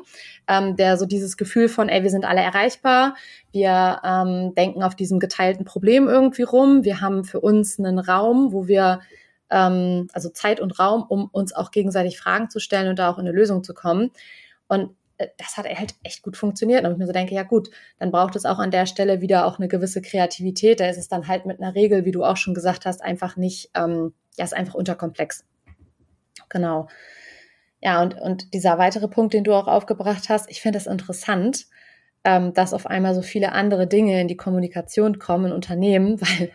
ähm, der so dieses Gefühl von, ey, wir sind alle erreichbar, wir ähm, denken auf diesem geteilten Problem irgendwie rum, wir haben für uns einen Raum, wo wir ähm, also Zeit und Raum, um uns auch gegenseitig Fragen zu stellen und da auch in eine Lösung zu kommen. Und das hat halt echt gut funktioniert. Und ich mir so denke, ja gut, dann braucht es auch an der Stelle wieder auch eine gewisse Kreativität. Da ist es dann halt mit einer Regel, wie du auch schon gesagt hast, einfach nicht, ähm, ja, ist einfach unterkomplex. Genau. Ja, und, und dieser weitere Punkt, den du auch aufgebracht hast, ich finde es das interessant, ähm, dass auf einmal so viele andere Dinge in die Kommunikation kommen in Unternehmen, (laughs) weil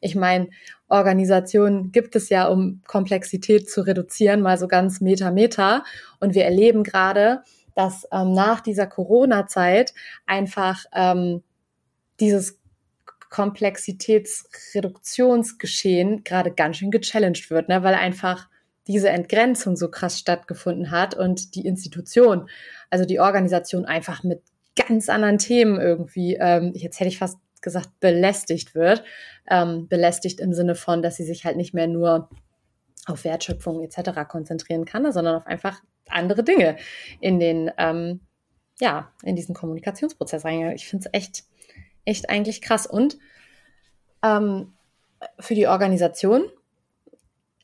ich meine, Organisationen gibt es ja, um Komplexität zu reduzieren, mal so ganz Meta, Meta. Und wir erleben gerade, dass ähm, nach dieser Corona-Zeit einfach ähm, dieses Komplexitätsreduktionsgeschehen gerade ganz schön gechallenged wird, ne? weil einfach diese Entgrenzung so krass stattgefunden hat und die Institution, also die Organisation einfach mit ganz anderen Themen irgendwie, ähm, jetzt hätte ich fast gesagt, belästigt wird. Ähm, belästigt im Sinne von, dass sie sich halt nicht mehr nur auf Wertschöpfung etc. konzentrieren kann, sondern auf einfach andere Dinge in den, ähm, ja, in diesen Kommunikationsprozess rein. Ich finde es echt, echt eigentlich krass. Und ähm, für die Organisation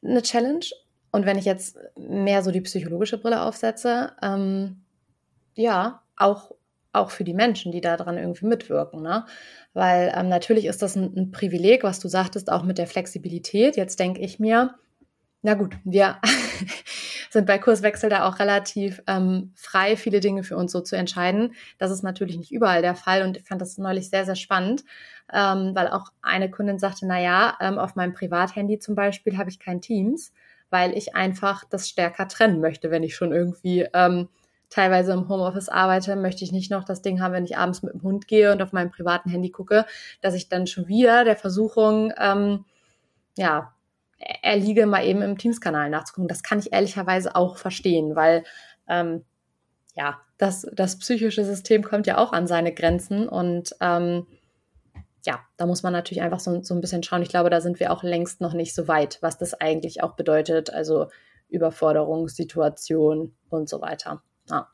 eine Challenge. Und wenn ich jetzt mehr so die psychologische Brille aufsetze, ähm, ja, auch auch für die Menschen, die daran irgendwie mitwirken. Ne? Weil ähm, natürlich ist das ein, ein, Privileg, was du sagtest, auch mit der Flexibilität. Jetzt denke ich mir, na gut, wir (laughs) sind bei Kurswechsel da auch relativ ähm, frei, viele Dinge für uns so zu entscheiden. Das ist natürlich nicht überall der Fall und ich fand das neulich sehr, sehr spannend, ähm, weil auch eine Kundin sagte, na ja, ähm, auf meinem Privathandy zum Beispiel habe ich kein Teams, weil ich einfach das stärker trennen möchte, wenn ich schon irgendwie ähm, teilweise im Homeoffice arbeite, möchte ich nicht noch das Ding haben, wenn ich abends mit dem Hund gehe und auf meinem privaten Handy gucke, dass ich dann schon wieder der Versuchung, ähm, ja, erliege, mal eben im Teams-Kanal nachzugucken. Das kann ich ehrlicherweise auch verstehen, weil ähm, ja, das, das psychische System kommt ja auch an seine Grenzen und ähm, ja, da muss man natürlich einfach so, so ein bisschen schauen. Ich glaube, da sind wir auch längst noch nicht so weit, was das eigentlich auch bedeutet, also Überforderungssituation und so weiter. Ja,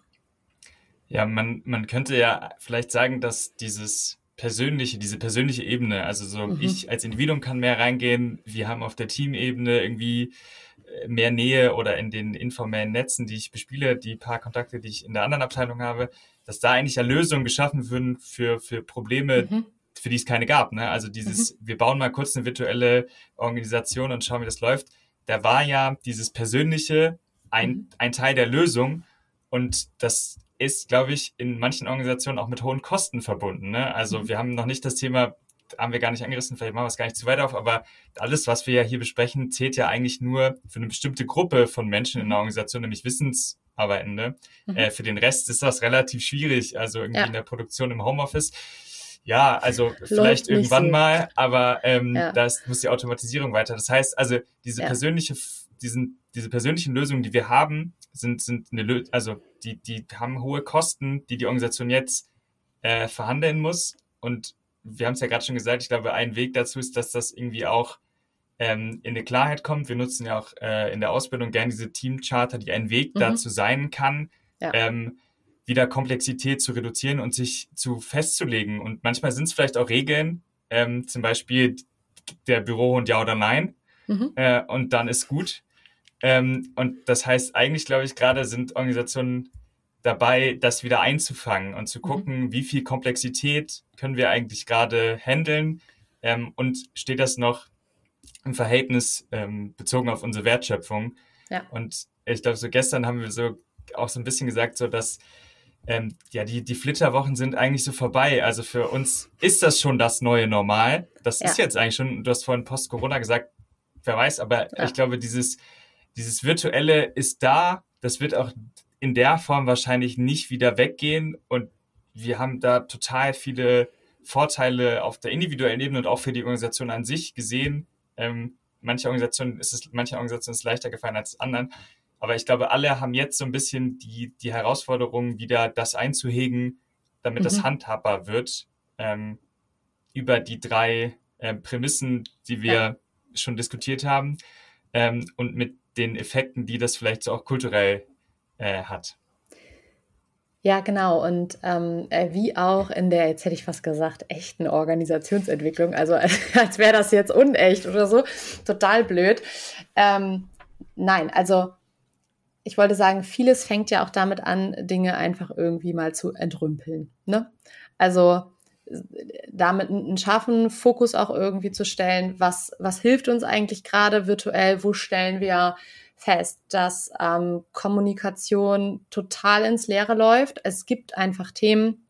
ja man, man könnte ja vielleicht sagen, dass dieses persönliche, diese persönliche Ebene, also so mhm. ich als Individuum kann mehr reingehen, wir haben auf der Teamebene irgendwie äh, mehr Nähe oder in den informellen Netzen, die ich bespiele, die paar Kontakte, die ich in der anderen Abteilung habe, dass da eigentlich ja Lösungen geschaffen würden für, für Probleme, mhm. für die es keine gab. Ne? Also dieses, mhm. wir bauen mal kurz eine virtuelle Organisation und schauen, wie das läuft. Da war ja dieses Persönliche ein, mhm. ein Teil der Lösung und das ist, glaube ich, in manchen Organisationen auch mit hohen Kosten verbunden. Ne? Also mhm. wir haben noch nicht das Thema, haben wir gar nicht angerissen, vielleicht machen wir es gar nicht zu weit auf, aber alles, was wir ja hier besprechen, zählt ja eigentlich nur für eine bestimmte Gruppe von Menschen in der Organisation, nämlich Wissensarbeitende. Mhm. Äh, für den Rest ist das relativ schwierig, also irgendwie ja. in der Produktion im Homeoffice. Ja, also vielleicht irgendwann so. mal, aber ähm, ja. das muss die Automatisierung weiter. Das heißt also, diese ja. persönliche, diesen, diese persönlichen Lösungen, die wir haben, sind, sind eine, also die, die haben hohe Kosten, die die Organisation jetzt äh, verhandeln muss. Und wir haben es ja gerade schon gesagt, ich glaube, ein Weg dazu ist, dass das irgendwie auch ähm, in eine Klarheit kommt. Wir nutzen ja auch äh, in der Ausbildung gerne diese Teamcharter, die ein Weg mhm. dazu sein kann, ja. ähm, wieder Komplexität zu reduzieren und sich zu festzulegen. Und manchmal sind es vielleicht auch Regeln, ähm, zum Beispiel der Bürohund ja oder nein. Mhm. Äh, und dann ist gut. Ähm, und das heißt, eigentlich glaube ich, gerade sind Organisationen dabei, das wieder einzufangen und zu mhm. gucken, mhm. wie viel Komplexität können wir eigentlich gerade handeln ähm, und steht das noch im Verhältnis ähm, bezogen auf unsere Wertschöpfung. Ja. Und ich glaube, so gestern haben wir so auch so ein bisschen gesagt, so dass ähm, ja, die, die Flitterwochen sind eigentlich so vorbei. Also für uns ist das schon das neue Normal. Das ja. ist jetzt eigentlich schon, du hast vorhin Post-Corona gesagt, wer weiß, aber ja. ich glaube, dieses, dieses Virtuelle ist da. Das wird auch in der Form wahrscheinlich nicht wieder weggehen. Und wir haben da total viele Vorteile auf der individuellen Ebene und auch für die Organisation an sich gesehen. Ähm, manche Organisationen ist es, manche Organisationen ist es leichter gefallen als anderen. Aber ich glaube, alle haben jetzt so ein bisschen die, die Herausforderung, wieder das einzuhegen, damit mhm. das handhabbar wird, ähm, über die drei äh, Prämissen, die wir ja. schon diskutiert haben, ähm, und mit den Effekten, die das vielleicht so auch kulturell äh, hat. Ja, genau. Und ähm, äh, wie auch in der, jetzt hätte ich fast gesagt, echten Organisationsentwicklung, also (laughs) als wäre das jetzt unecht oder so, total blöd. Ähm, nein, also ich wollte sagen, vieles fängt ja auch damit an, Dinge einfach irgendwie mal zu entrümpeln. Ne? Also damit einen scharfen Fokus auch irgendwie zu stellen, was, was hilft uns eigentlich gerade virtuell, wo stellen wir fest, dass ähm, Kommunikation total ins Leere läuft. Es gibt einfach Themen,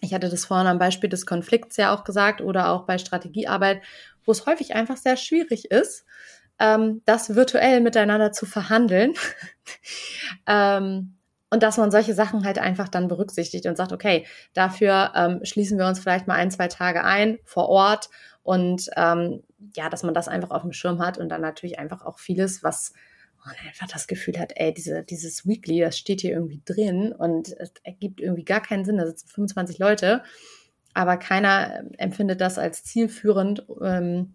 ich hatte das vorhin am Beispiel des Konflikts ja auch gesagt oder auch bei Strategiearbeit, wo es häufig einfach sehr schwierig ist, ähm, das virtuell miteinander zu verhandeln. (laughs) ähm, und dass man solche Sachen halt einfach dann berücksichtigt und sagt, okay, dafür ähm, schließen wir uns vielleicht mal ein, zwei Tage ein vor Ort und ähm, ja, dass man das einfach auf dem Schirm hat und dann natürlich einfach auch vieles, was man einfach das Gefühl hat, ey, diese, dieses Weekly, das steht hier irgendwie drin und es ergibt irgendwie gar keinen Sinn, da sitzen 25 Leute, aber keiner empfindet das als zielführend ähm,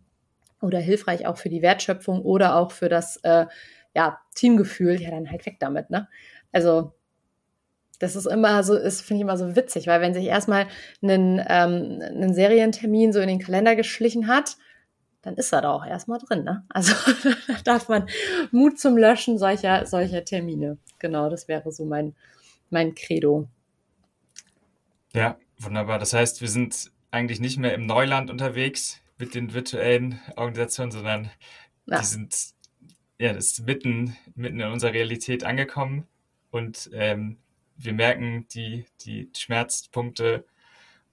oder hilfreich auch für die Wertschöpfung oder auch für das äh, ja, Teamgefühl, ja, dann halt weg damit, ne? Also, das ist immer so, ist, finde ich immer so witzig, weil wenn sich erstmal einen, ähm, einen Serientermin so in den Kalender geschlichen hat, dann ist er da auch erstmal drin, ne? Also (laughs) da darf man Mut zum Löschen solcher, solcher Termine. Genau, das wäre so mein, mein Credo. Ja, wunderbar. Das heißt, wir sind eigentlich nicht mehr im Neuland unterwegs, mit den virtuellen Organisationen, sondern ja. die sind ja, das ist mitten, mitten in unserer Realität angekommen und ähm, wir merken die, die Schmerzpunkte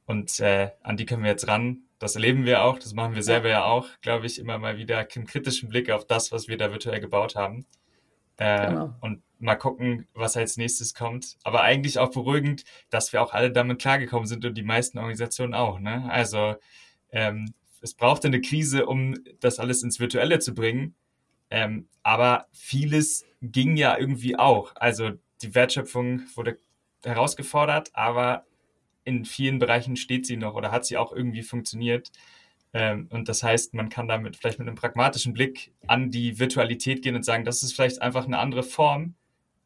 und äh, an die können wir jetzt ran. Das erleben wir auch, das machen wir selber ja, auch, glaube ich, immer mal wieder einen kritischen Blick auf das, was wir da virtuell gebaut haben. Äh, genau. Und mal gucken, was als nächstes kommt. Aber eigentlich auch beruhigend, dass wir auch alle damit klargekommen sind und die meisten Organisationen auch. Ne? Also ähm, es brauchte eine Krise, um das alles ins Virtuelle zu bringen. Ähm, aber vieles ging ja irgendwie auch. Also die Wertschöpfung wurde herausgefordert, aber in vielen Bereichen steht sie noch oder hat sie auch irgendwie funktioniert. Ähm, und das heißt, man kann damit vielleicht mit einem pragmatischen Blick an die Virtualität gehen und sagen, das ist vielleicht einfach eine andere Form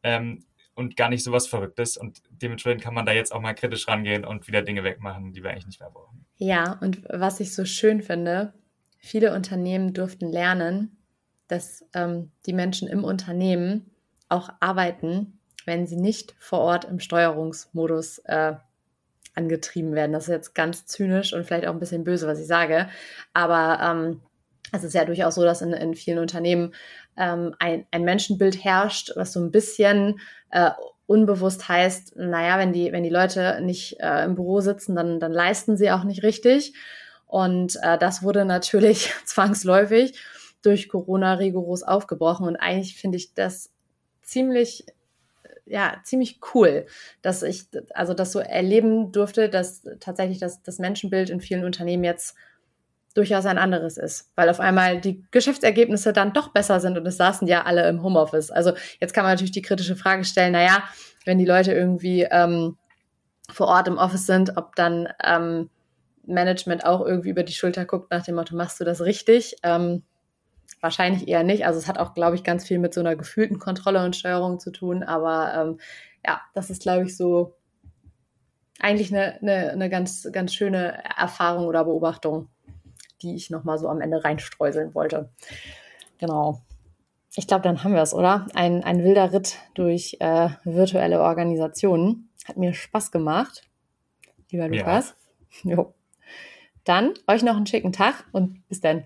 ähm, und gar nicht so was Verrücktes. Und dementsprechend kann man da jetzt auch mal kritisch rangehen und wieder Dinge wegmachen, die wir eigentlich nicht mehr brauchen. Ja, und was ich so schön finde, viele Unternehmen durften lernen, dass ähm, die Menschen im Unternehmen auch arbeiten, wenn sie nicht vor Ort im Steuerungsmodus äh, angetrieben werden. Das ist jetzt ganz zynisch und vielleicht auch ein bisschen böse, was ich sage. Aber ähm, es ist ja durchaus so, dass in, in vielen Unternehmen ähm, ein, ein Menschenbild herrscht, was so ein bisschen äh, unbewusst heißt, naja, wenn die, wenn die Leute nicht äh, im Büro sitzen, dann, dann leisten sie auch nicht richtig. Und äh, das wurde natürlich (laughs) zwangsläufig durch Corona rigoros aufgebrochen. Und eigentlich finde ich das ziemlich ja ziemlich cool, dass ich also das so erleben durfte, dass tatsächlich das, das Menschenbild in vielen Unternehmen jetzt durchaus ein anderes ist, weil auf einmal die Geschäftsergebnisse dann doch besser sind und es saßen ja alle im Homeoffice. Also jetzt kann man natürlich die kritische Frage stellen, naja, wenn die Leute irgendwie ähm, vor Ort im Office sind, ob dann ähm, Management auch irgendwie über die Schulter guckt nach dem Motto, machst du das richtig? Ähm, wahrscheinlich eher nicht. Also es hat auch, glaube ich, ganz viel mit so einer gefühlten Kontrolle und Steuerung zu tun. Aber ähm, ja, das ist, glaube ich, so eigentlich eine, eine, eine ganz, ganz schöne Erfahrung oder Beobachtung die ich nochmal so am Ende reinstreuseln wollte. Genau. Ich glaube, dann haben wir es, oder? Ein, ein wilder Ritt durch äh, virtuelle Organisationen. Hat mir Spaß gemacht, lieber Lukas. Ja. Jo. Dann euch noch einen schicken Tag und bis dann.